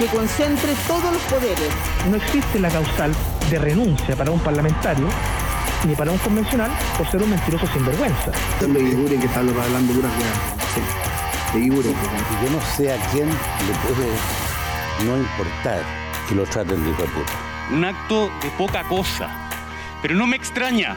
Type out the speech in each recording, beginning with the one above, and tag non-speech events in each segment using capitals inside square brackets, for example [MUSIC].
que concentre todos los poderes. No existe la causal de renuncia para un parlamentario ni para un convencional por ser un mentiroso sinvergüenza. De Guigure que está hablando puras Sí, de. Yo no sé a quién le puede no importar que lo traten de hijo de puta. Un acto de poca cosa. Pero no me extraña,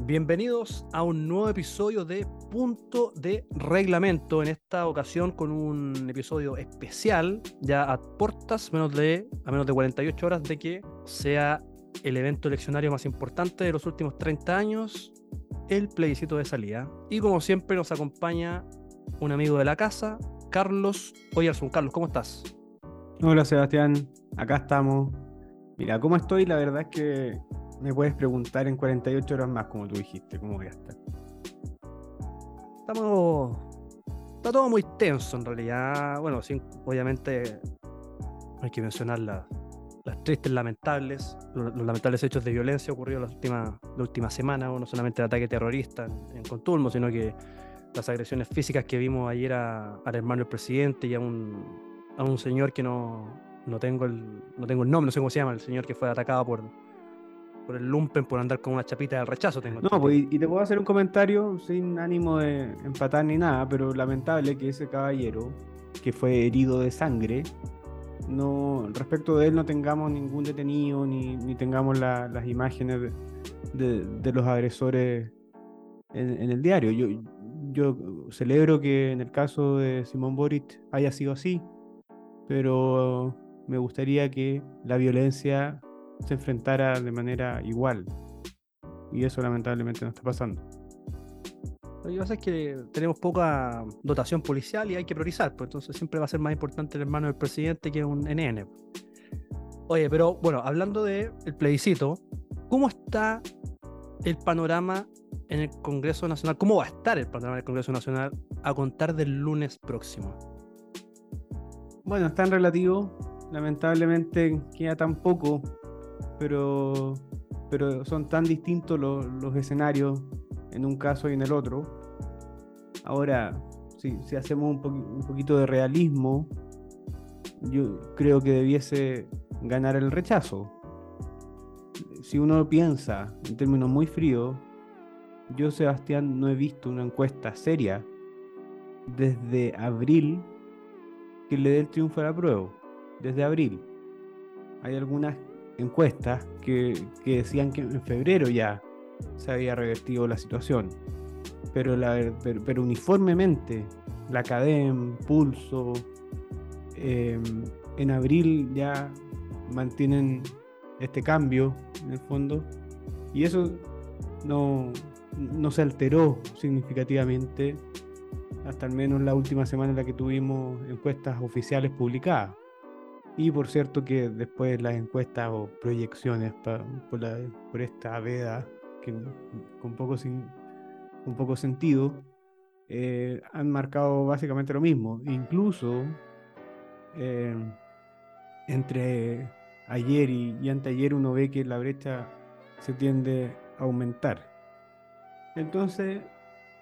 Bienvenidos a un nuevo episodio de Punto de Reglamento. En esta ocasión con un episodio especial, ya a puertas menos de, a menos de 48 horas de que sea el evento eleccionario más importante de los últimos 30 años, el plebiscito de salida. Y como siempre nos acompaña un amigo de la casa, Carlos Oyerson. Carlos, ¿cómo estás? Hola Sebastián, acá estamos. Mira, ¿cómo estoy? La verdad es que me puedes preguntar en 48 horas más, como tú dijiste, cómo voy a estar. Estamos. Está todo muy tenso en realidad. Bueno, sin, obviamente hay que mencionar las tristes, lamentables, los, lamentables hechos de violencia ocurridos la última, la última semana, no solamente el ataque terrorista en, Conturmo, sino que las agresiones físicas que vimos ayer al hermano del presidente y a un, a un señor que no, no, tengo el, no tengo el nombre, no sé cómo se llama, el señor que fue atacado por, por el lumpen, por andar con una chapita del rechazo. Tengo no, pues, y te puedo hacer un comentario sin ánimo de empatar ni nada, pero lamentable que ese caballero, que fue herido de sangre, no respecto de él no tengamos ningún detenido ni, ni tengamos las imágenes de, de, los agresores en, el diario. Yo, yo celebro que en el caso de Simón Boric haya sido así, pero me gustaría que la violencia se enfrentara de manera igual. Y eso lamentablemente no está pasando. Lo que pasa es que tenemos poca dotación policial y hay que priorizar, pues entonces siempre va a ser más importante el hermano del presidente que un NN. Oye, pero bueno, hablando del el plebiscito, ¿cómo está el panorama en el Congreso Nacional? ¿Cómo va a estar el panorama del Congreso Nacional a contar del lunes próximo? Bueno, está en relativo. Lamentablemente queda tan poco pero, pero son tan distintos los, escenarios en un caso y en el otro. Ahora, si, si hacemos un, un, poquito de realismo, yo creo que debiese ganar el rechazo. Si uno piensa en términos muy fríos, yo, Sebastián, no he visto una encuesta seria desde abril que le dé el triunfo a la prueba. Desde abril. Hay algunas encuestas que, decían que en febrero ya se había revertido la situación. Pero, la, pero, uniformemente, la CADEM, Pulso, em, en abril ya mantienen este cambio en el fondo. Y eso no, no se alteró significativamente hasta al menos la última semana en la que tuvimos encuestas oficiales publicadas. Y por cierto que después las encuestas o proyecciones por, esta veda, que con poco, sin, con poco sentido, eh, han marcado básicamente lo mismo. Incluso eh, entre ayer y, y, anteayer uno ve que la brecha se tiende a aumentar. Entonces,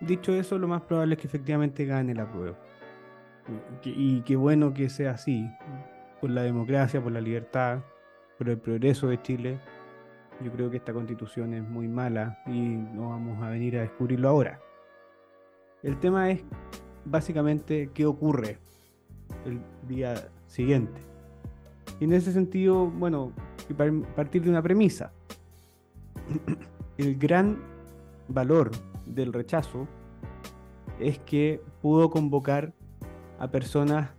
dicho eso, lo más probable es que efectivamente gane la prueba. Y, y qué bueno que sea así por la democracia, por la libertad, por el progreso de Chile. Yo creo que esta constitución es muy mala y no vamos a venir a descubrirlo ahora. El tema es básicamente qué ocurre el día siguiente. Y en ese sentido, bueno, partir de una premisa. [CLEARS THROAT] el gran valor del rechazo es que pudo convocar a personas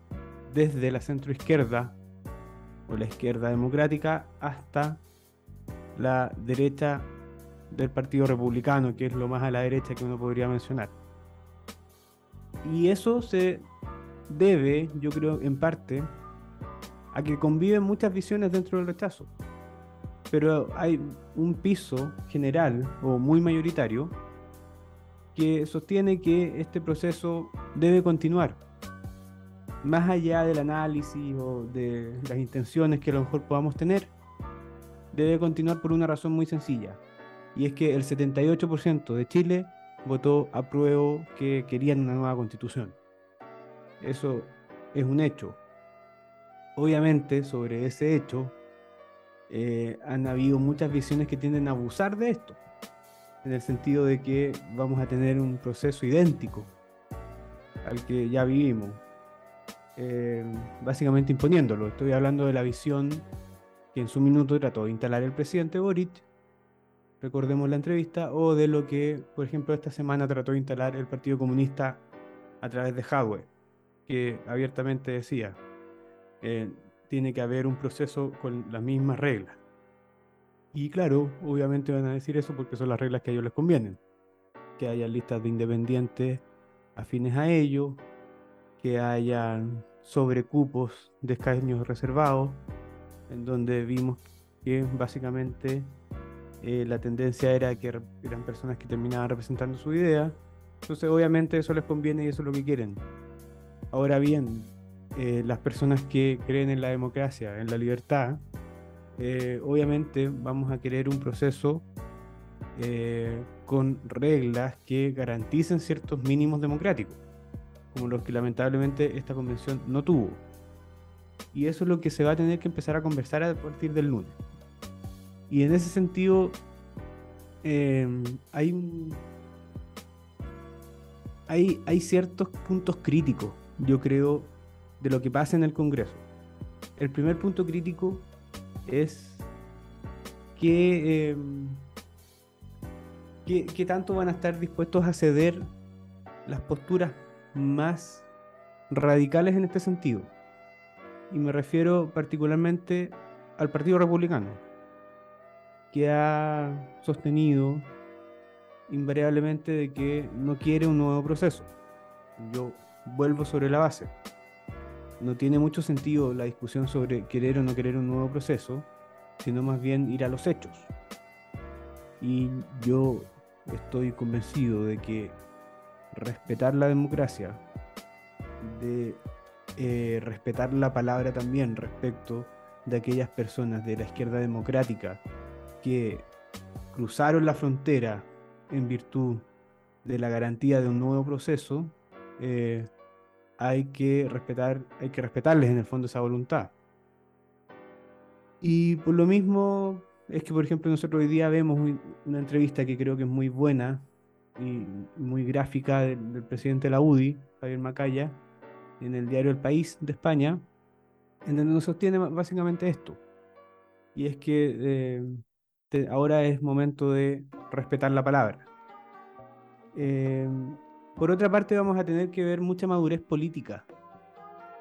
desde la centroizquierda o la izquierda democrática hasta la derecha del Partido Republicano, que es lo más a la derecha que uno podría mencionar. Y eso se debe, yo creo, en parte, a que conviven muchas visiones dentro del rechazo. Pero hay un piso general o muy mayoritario que sostiene que este proceso debe continuar. Más allá del análisis o de las intenciones que a lo mejor podamos tener, debe continuar por una razón muy sencilla. Y es que el 78% de Chile votó a prueba que querían una nueva constitución. Eso es un hecho. Obviamente, sobre ese hecho, eh, han habido muchas visiones que tienden a abusar de esto en el sentido de que vamos a tener un proceso idéntico al que ya vivimos, eh, básicamente imponiéndolo. Estoy hablando de la visión que en su minuto trató de instalar el presidente Boric, recordemos la entrevista, o de lo que, por ejemplo, esta semana trató de instalar el Partido Comunista a través de Hadwe, que abiertamente decía, tiene que haber un proceso con las mismas reglas. Y claro, obviamente van a decir eso porque son las reglas que a ellos les convienen. Que haya listas de independientes afines a ellos, que haya sobrecupos de escaños reservados, en donde vimos que básicamente eh, la tendencia era que eran personas que terminaban representando su idea. Entonces obviamente eso les conviene y eso es lo que quieren. Ahora bien, eh, las personas que creen en la democracia, en la libertad, eh, obviamente vamos a querer un proceso con reglas que garanticen ciertos mínimos democráticos, como los que lamentablemente esta convención no tuvo. Y eso es lo que se va a tener que empezar a conversar a partir del lunes. Y en ese sentido, eh, hay, hay, hay ciertos puntos críticos, yo creo, de lo que pasa en el Congreso. El primer punto crítico es que, que, tanto van a estar dispuestos a ceder las posturas más radicales en este sentido. Y me refiero particularmente al Partido Republicano, que ha sostenido invariablemente de que no quiere un nuevo proceso. Yo vuelvo sobre la base no tiene mucho sentido la discusión sobre querer o no querer un nuevo proceso, sino más bien ir a los hechos. Y yo estoy convencido de que respetar la democracia, de eh, respetar la palabra también respecto de aquellas personas de la izquierda democrática que cruzaron la frontera en virtud de la garantía de un nuevo proceso, eh, hay que respetar, hay que respetarles en el fondo esa voluntad. Y por lo mismo es que, por ejemplo, nosotros hoy día vemos una entrevista que creo que es muy buena y muy gráfica del, presidente de la UDI, Javier Macaya, en el diario El País de España, en donde nos sostiene básicamente esto. Y es que eh, ahora es momento de respetar la palabra. Eh, por otra parte, vamos a tener que ver mucha madurez política.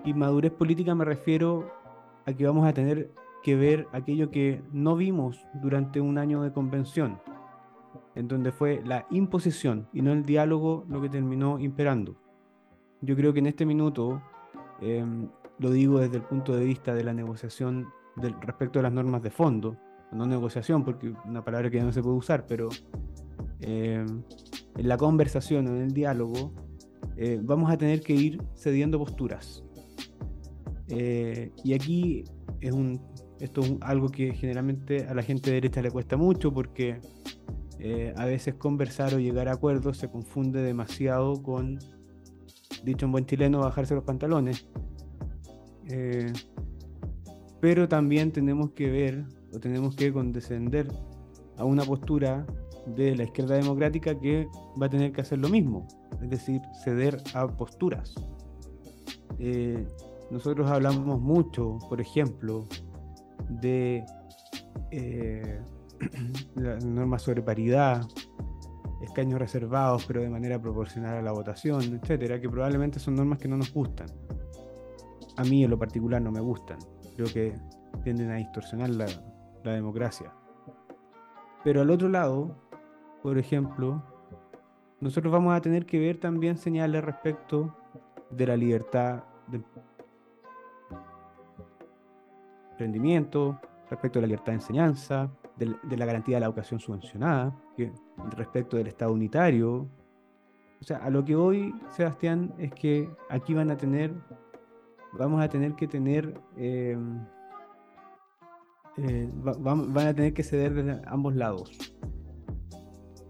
Y madurez política me refiero a que vamos a tener que ver aquello que no vimos durante un año de convención, en donde fue la imposición y no el diálogo lo que terminó imperando. Yo creo que en este minuto, em, lo digo desde el punto de vista de la negociación del, respecto a las normas de fondo, no negociación porque una palabra que ya no se puede usar, pero em, en la conversación, en el diálogo, eh, vamos a tener que ir cediendo posturas. Eh, y aquí es un, esto es algo que generalmente a la gente de derecha le cuesta mucho porque eh, a veces conversar o llegar a acuerdos se confunde demasiado con, dicho en buen chileno, bajarse los pantalones. pero también tenemos que ver o tenemos que condescender a una postura de la izquierda democrática que va a tener que hacer lo mismo, es decir, ceder a posturas. Eh, nosotros hablamos mucho, por ejemplo, de, eh, [CLEARS THROAT] la norma sobre paridad, escaños reservados pero de manera proporcional a la votación, etcétera, que probablemente son normas que no nos gustan. A mí en lo particular no me gustan. Creo que tienden a distorsionar la, la democracia. Pero al otro lado, por ejemplo, nosotros vamos a tener que ver también señales respecto de la libertad de rendimiento, respecto de la libertad de enseñanza, de, la garantía de la educación subvencionada, que, respecto del Estado unitario. O sea, a lo que hoy, Sebastián, es que aquí van a tener, vamos a tener que tener, eh, eh, van a tener que ceder de ambos lados.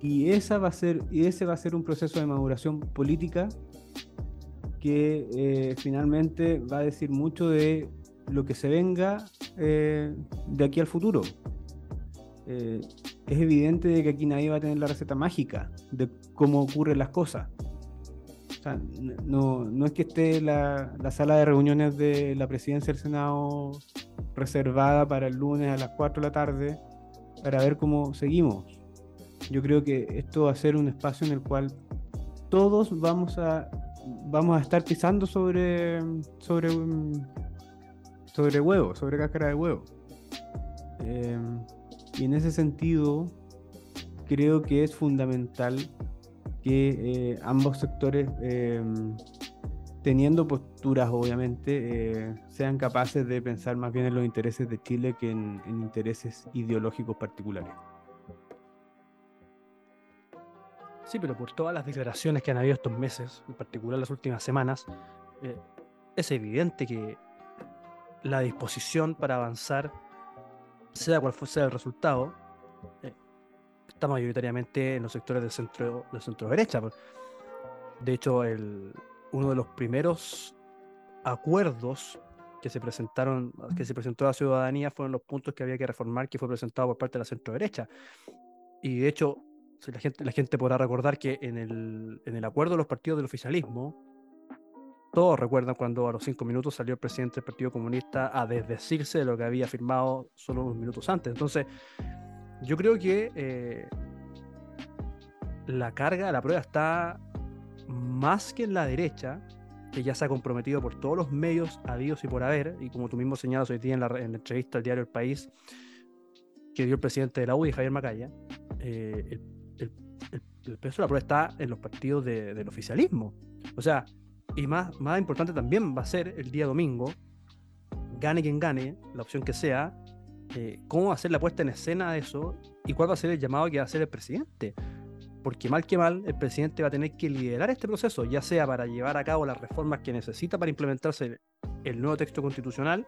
Y, esa va a ser, y ese va a ser un proceso de maduración política que eh, finalmente va a decir mucho de lo que se venga de aquí al futuro. Eh, es evidente de que aquí nadie va a tener la receta mágica de cómo ocurren las cosas. no, no, es que esté la, la, sala de reuniones de la presidencia del Senado reservada para el lunes a las 4 de la tarde para ver cómo seguimos. Yo creo que esto va a ser un espacio en el cual todos vamos a, vamos a estar pisando sobre, sobre, sobre huevo, sobre cáscara de huevo. Eh, y en ese sentido, creo que es fundamental que eh, ambos sectores, em, teniendo posturas obviamente, eh, sean capaces de pensar más bien en los intereses de Chile que en, intereses ideológicos particulares. Sí, pero por todas las declaraciones que han habido estos meses, en particular las últimas semanas, eh, es evidente que la disposición para avanzar sea cual fuese el resultado, eh, está mayoritariamente en los sectores del centro, de centro derecha. De hecho, el, uno de los primeros acuerdos que se presentaron, que se presentó a la ciudadanía fueron los puntos que había que reformar, que fue presentado por parte de la centro derecha. Y de hecho, la gente, la gente podrá recordar que en el, en el acuerdo de los partidos del oficialismo, todos recuerdan cuando a los cinco minutos salió el presidente del Partido Comunista a desdecirse de lo que había firmado solo unos minutos antes. Entonces, yo creo que eh, la carga, la prueba está más que en la derecha, que ya se ha comprometido por todos los medios habidos y por haber, y como tú mismo señalas hoy día en la, entrevista al diario El País que dio el presidente de la UDI, Javier Macaya, eh, el, peso de la prueba está en los partidos del oficialismo. O sea, y más, más importante también va a ser el día domingo, gane quien gane, la opción que sea, eh, cómo va a ser la puesta en escena de eso y cuál va a ser el llamado que va a hacer el presidente. Porque mal que mal, el presidente va a tener que liderar este proceso, ya sea para llevar a cabo las reformas que necesita para implementarse el nuevo texto constitucional,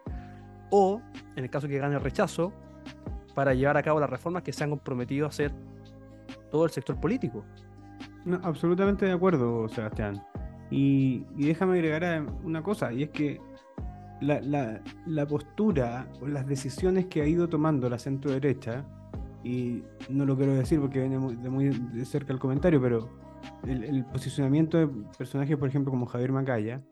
o, en el caso que gane el rechazo, para llevar a cabo las reformas que se han comprometido a hacer todo el sector político. No, absolutamente de acuerdo, Sebastián. Y, déjame agregar una cosa, y es que la, postura o las decisiones que ha ido tomando la centro derecha, y no lo quiero decir porque viene de muy de cerca el comentario, pero el, posicionamiento de personajes, por ejemplo, como Javier Macaya,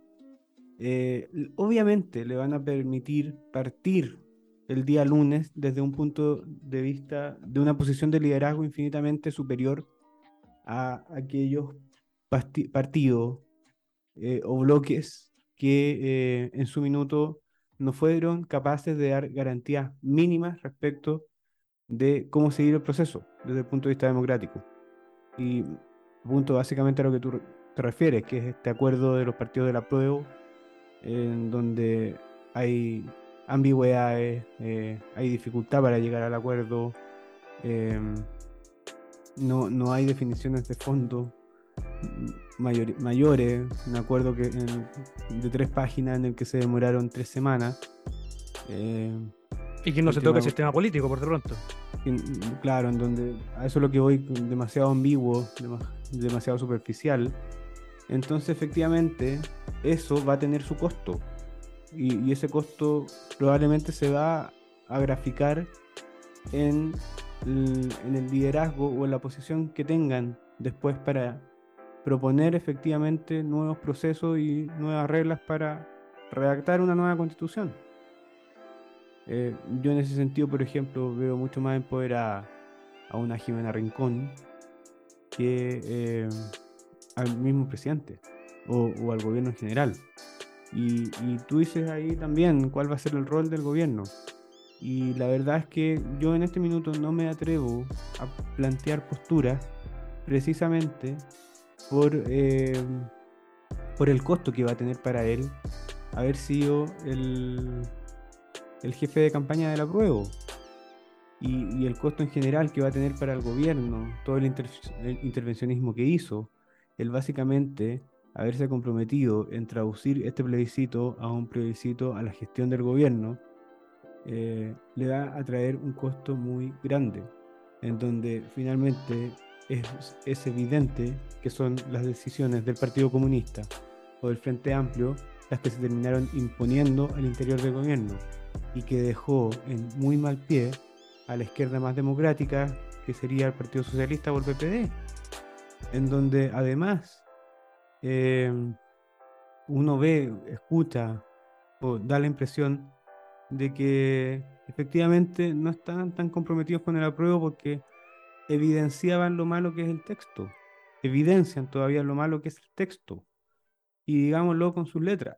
eh, obviamente le van a permitir partir el día lunes desde un punto de vista de una posición de liderazgo infinitamente superior a aquellos partidos eh, o bloques que eh, en su minuto no fueron capaces de dar garantías mínimas respecto de cómo seguir el proceso desde el punto de vista democrático. Y punto básicamente a lo que tú te refieres, que es este acuerdo de los partidos de la prueba, en donde hay ambigüedades, eh, hay dificultad para llegar al acuerdo, no, no hay definiciones de fondo mayores. Me acuerdo que de tres páginas en el que se demoraron tres semanas. Eh, y que no se toca el sistema político, por de pronto. claro, en donde a eso es lo que voy demasiado ambiguo, demasiado superficial. Entonces, efectivamente, eso va a tener su costo. Y, ese costo probablemente se va a graficar en en el liderazgo o en la posición que tengan después para proponer efectivamente nuevos procesos y nuevas reglas para redactar una nueva constitución. Eh, yo en ese sentido, por ejemplo, veo mucho más empoderada a una Jimena Rincón que eh, al mismo presidente o, al gobierno en general. Y, y, tú dices ahí también cuál va a ser el rol del gobierno. Y la verdad es que yo en este minuto no me atrevo a plantear posturas precisamente por, eh, por el costo que va a tener para él haber sido el, el jefe de campaña del apruebo. Y, y, el costo en general que va a tener para el gobierno, todo el, inter, el intervencionismo que hizo, el básicamente haberse comprometido en traducir este plebiscito a un plebiscito a la gestión del gobierno, eh, le va a traer un costo muy grande, en donde finalmente es, es, evidente que son las decisiones del Partido Comunista o del Frente Amplio las que se terminaron imponiendo al interior del gobierno y que dejó en muy mal pie a la izquierda más democrática, que sería el Partido Socialista o el PPD, en donde además eh, uno ve, escucha o da la impresión de que efectivamente no estaban tan comprometidos con el apruebo porque evidenciaban lo malo que es el texto, evidencian todavía lo malo que es el texto, y digámoslo con sus letras.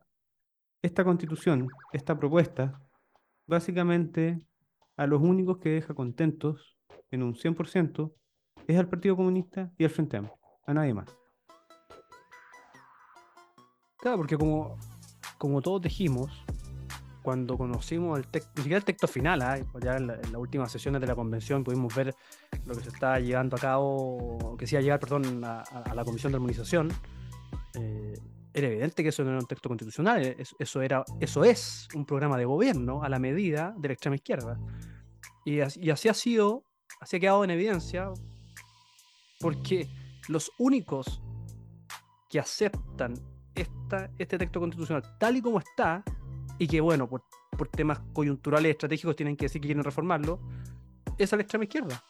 Esta constitución, esta propuesta, básicamente a los únicos que deja contentos en un 100% es al Partido Comunista y al Frente Amplio, a nadie más. Claro, porque como, como todos dijimos, cuando conocimos el texto, ni siquiera el texto final, ¿eh? ya en, la, en, las últimas sesiones de la convención pudimos ver lo que se está llevando a cabo, que se iba a llegar, perdón, a, la comisión de armonización. Eh, era evidente que eso no era un texto constitucional, eso, eso, era, eso es un programa de gobierno a la medida de la extrema izquierda. Y así, ha sido, así ha quedado en evidencia, porque los únicos que aceptan esta, este texto constitucional tal y como está, y que, bueno, por, por temas coyunturales estratégicos tienen que decir que quieren reformarlo, es a la extrema izquierda.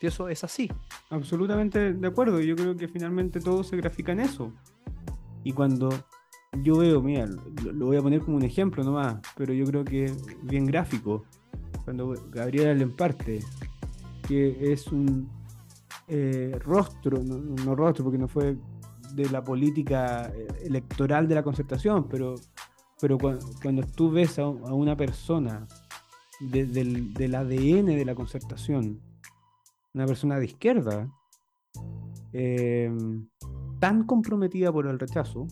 Y eso es así. Absolutamente de acuerdo. Yo creo que finalmente todo se grafica en eso. Y cuando yo veo, mira, lo, lo voy a poner como un ejemplo nomás, pero yo creo que bien gráfico. Cuando Gabriela Lemparte, que es un eh, rostro, no, no rostro porque no fue de la política eh, electoral de la concertación, pero pero cuando, cuando tú ves a, a una persona de, del, del, ADN de la concertación, una persona de izquierda, eh, tan comprometida por el rechazo,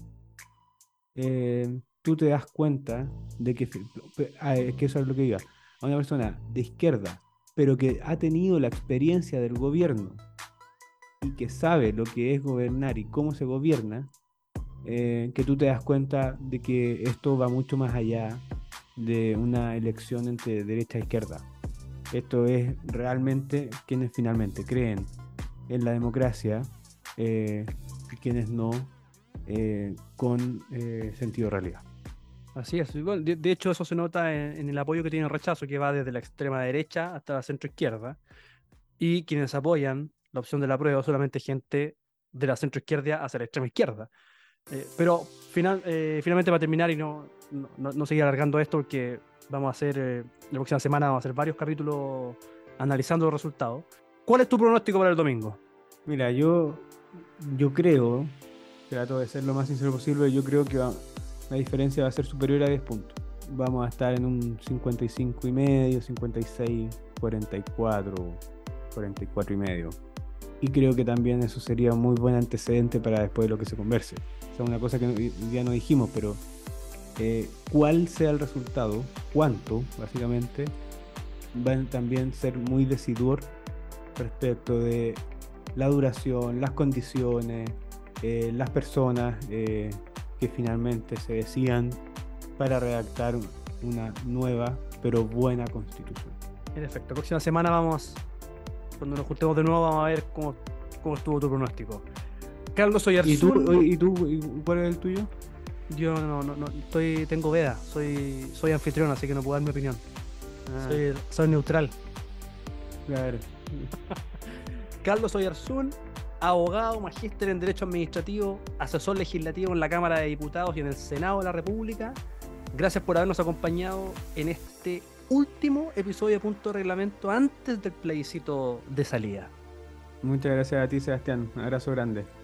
eh, tú te das cuenta de que, que eso es lo que iba, a una persona de izquierda, pero que ha tenido la experiencia del gobierno y que sabe lo que es gobernar y cómo se gobierna, eh, que tú te das cuenta de que esto va mucho más allá de una elección entre derecha e izquierda. Esto es realmente quienes finalmente creen en la democracia eh, y quienes no eh, con eh, sentido de realidad. Así es. De, hecho, eso se nota en, en, el apoyo que tiene el rechazo, que va desde la extrema derecha hasta la centro izquierda. Y quienes apoyan la opción de la prueba solamente gente de la centro izquierda hacia la extrema izquierda. Eh, pero final, eh, finalmente para terminar y no, no, no, seguir alargando esto porque vamos a hacer, eh, la próxima semana vamos a hacer varios capítulos analizando los resultados. ¿Cuál es tu pronóstico para el domingo? Mira, yo, yo creo, trato de ser lo más sincero posible, yo creo que va, la diferencia va a ser superior a 10 puntos. Vamos a estar en un 55 y medio, 56, 44, 44 y medio. Y creo que también eso sería un muy buen antecedente para después de lo que se converse. Sea, una cosa que día no dijimos, pero eh, cuál sea el resultado, cuánto, básicamente, va a también ser muy decidor respecto de la duración, las condiciones, eh, las personas eh, que finalmente se decían para redactar una nueva pero buena constitución. En efecto, próxima semana vamos cuando nos juntemos de nuevo vamos a ver cómo, cómo estuvo tu pronóstico. Carlos Oyarzún. ¿Y tú, ¿Y tú y cuál es el tuyo? Yo no, no, no estoy, tengo veda, soy, soy anfitrión, así que no puedo dar mi opinión. Ah. Soy, soy, neutral. Claro. [LAUGHS] Carlos Oyarzún, abogado, magíster en Derecho Administrativo, asesor legislativo en la Cámara de Diputados y en el Senado de la República. Gracias por habernos acompañado en este último episodio de Punto de Reglamento antes del plebiscito de salida. Muchas gracias a ti, Sebastián. Un abrazo grande.